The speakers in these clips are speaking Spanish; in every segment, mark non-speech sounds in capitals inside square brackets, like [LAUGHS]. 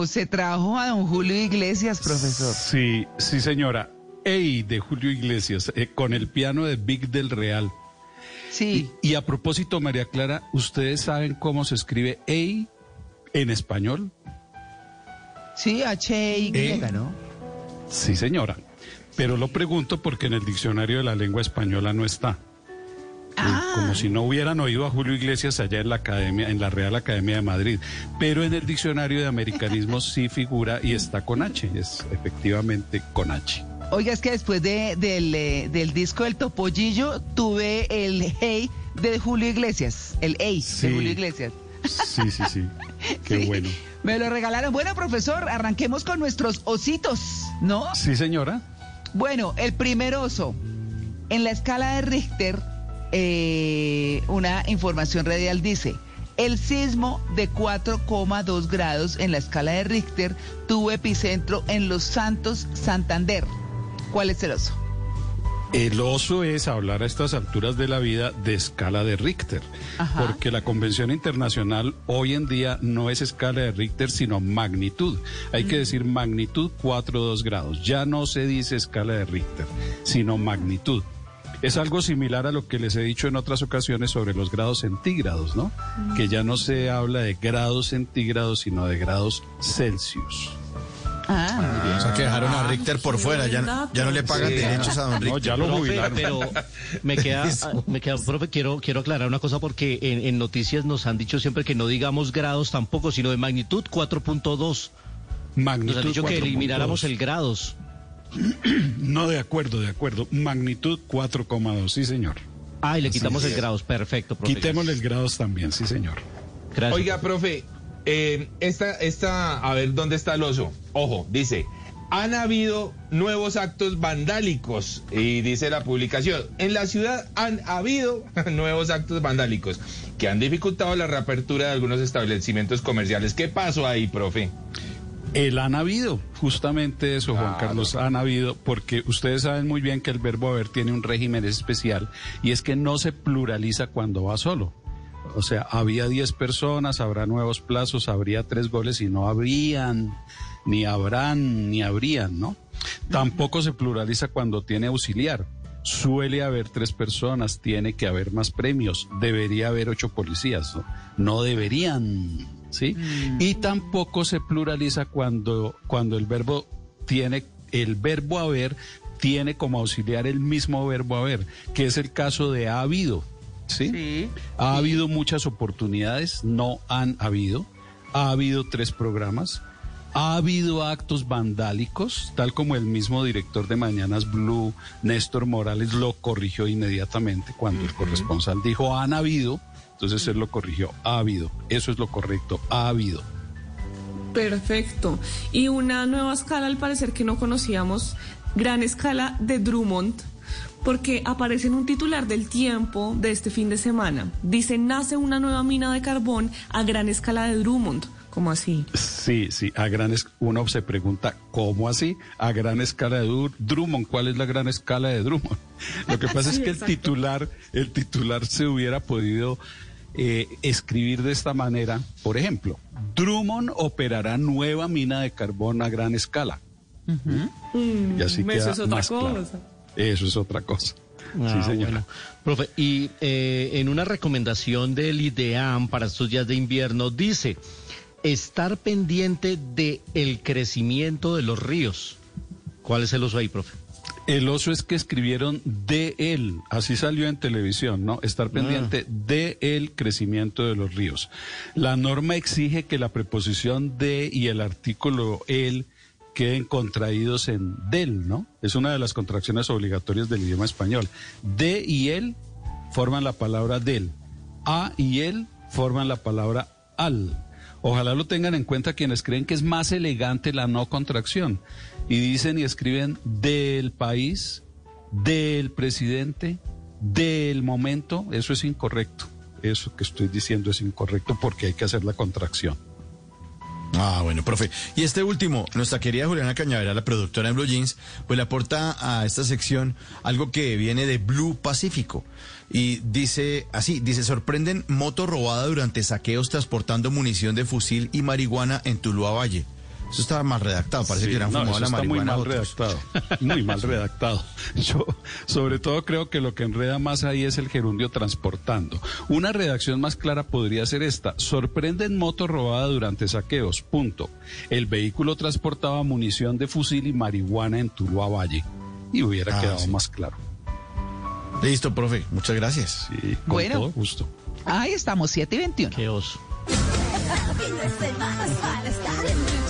Bueno, se trajo a don Julio Iglesias, profesor. Sí, sí, señora. Ey, de Julio Iglesias, eh, con el piano de Big del Real. Sí. Y, y a propósito, María Clara, ¿ustedes saben cómo se escribe Ey en español? Sí, H-Y, ¿Eh? ¿no? Sí, señora. Pero lo pregunto porque en el diccionario de la lengua española no está. Ah. Como si no hubieran oído a Julio Iglesias allá en la academia, en la Real Academia de Madrid. Pero en el diccionario de americanismos [LAUGHS] sí figura y está con H. Es efectivamente con H. Oiga, es que después de, del, eh, del disco del Topollillo tuve el Hey de Julio Iglesias. El Hey Sí. de Julio Iglesias. Sí, sí, sí. [LAUGHS] Qué Sí, bueno. Me lo regalaron. Bueno, profesor, arranquemos con nuestros ositos, ¿no? Sí, señora. Bueno, el primer oso. En la escala de Richter, eh, una información radial dice, el sismo de 4,2 grados en la escala de Richter tuvo epicentro en Los Santos, Santander. ¿Cuál es el oso? El oso es hablar a estas alturas de la vida de escala de Richter, Ajá. porque la Convención Internacional hoy en día no es escala de Richter, sino magnitud. Hay que decir magnitud 4,2 grados. Ya no se dice escala de Richter, sino magnitud. Es algo similar a lo que les he dicho en otras ocasiones sobre los grados centígrados, ¿no? Que ya no se habla de grados centígrados, sino de grados Celsius. Ah, muy bien. O sea, que dejaron a Richter por fuera, ya, ya no le pagan derechos a don No, Richter. ya lo Profe, jubilaron. pero me queda, [LAUGHS] me queda, profe, quiero, quiero aclarar una cosa porque en, en noticias nos han dicho siempre que no digamos grados tampoco, sino de magnitud 4.2. Magnitud Nos han dicho que 4.2. elimináramos el grados. [CLEARS THROAT] No, de acuerdo, de acuerdo. Magnitud 4,2, sí, señor. Ah, y le quitamos el grados, perfecto, profe. Quitémosle el grados también, sí, señor. Gracias. Oiga, profe, eh, esta, esta, a ver, ¿dónde está el oso? Ojo, dice, han habido nuevos actos vandálicos, y dice la publicación, en la ciudad han habido [LAUGHS] nuevos actos vandálicos que han dificultado la reapertura de algunos establecimientos comerciales. ¿Qué pasó ahí, profe? El han habido, justamente eso, Juan Claro. Carlos, han habido, porque ustedes saben muy bien que el verbo haber tiene un régimen especial y es que no se pluraliza cuando va solo. O sea, había 10 personas, habrá nuevos plazos, habría tres goles y no habrían, ni habrán, ni habrían, ¿no? Tampoco se pluraliza cuando tiene auxiliar. Suele haber tres personas, tiene que haber más premios, debería haber ocho policías, ¿no? No deberían, ¿sí? Y tampoco se pluraliza cuando, cuando el verbo tiene, el verbo haber tiene como auxiliar el mismo verbo haber, que es el caso de ha habido, ¿sí? Sí. Ha habido muchas oportunidades, no han habido. Ha habido tres programas. Ha habido actos vandálicos, tal como el mismo director de Mañanas Blue, Néstor Morales, lo corrigió inmediatamente cuando el corresponsal dijo han habido. Entonces él lo corrigió, habido. Eso es lo correcto, habido. Perfecto. Y una nueva escala, al parecer, que no conocíamos, gran escala de Drummond, porque aparece en un titular del tiempo de este fin de semana. Dice, nace una nueva mina de carbón a gran escala de Drummond. ¿Cómo así? Sí, sí, a gran es- uno se pregunta, ¿cómo así? A gran escala de Dur- Drummond, ¿cuál es la gran escala de Drummond? [LAUGHS] Lo que pasa es que el titular, el titular se hubiera podido eh, escribir de esta manera, por ejemplo, Drummond operará nueva mina de carbón a gran escala. Y así Mm, eso es otra claro. cosa. Eso es otra cosa. Ah, sí, señora. bueno. Profe, y eh, en una recomendación del IDEAM para estos días de invierno dice estar pendiente de el crecimiento de los ríos. ¿Cuál es el uso ahí, profe? El oso es que escribieron de él, así salió en televisión, ¿no? Estar pendiente de el crecimiento de los ríos. La norma exige que la preposición de y el artículo el queden contraídos en del, ¿no? Es una de las contracciones obligatorias del idioma español. De y el forman la palabra del. A y el forman la palabra al. Ojalá lo tengan en cuenta quienes creen que es más elegante la no contracción. Y dicen y escriben del país, del presidente, del momento. Eso es incorrecto. Eso que estoy diciendo es incorrecto porque hay que hacer la contracción. Ah, bueno, profe. Y este último, nuestra querida Juliana Cañavera, la productora en Blue Jeans, pues le aporta a esta sección algo que viene de Blue Pacífico. Y dice así, dice, sorprenden moto robada durante saqueos transportando munición de fusil y marihuana en Tuluá Valle. Eso estaba mal redactado, parece Sí, que eran no, fumado la está marihuana. muy mal otros. redactado. Muy mal redactado. [LAUGHS] Yo, sobre todo, creo que lo que enreda más ahí es el gerundio transportando. Una redacción más clara podría ser esta. Sorprenden moto robada durante saqueos. Punto. El vehículo transportaba munición de fusil y marihuana en Tuluá Valle. Y hubiera Ah, quedado sí. más claro. Listo, profe, muchas gracias. Sí, con Bueno. todo gusto. Ahí estamos, 7 y 21. Qué oso. [LAUGHS]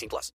18 plus.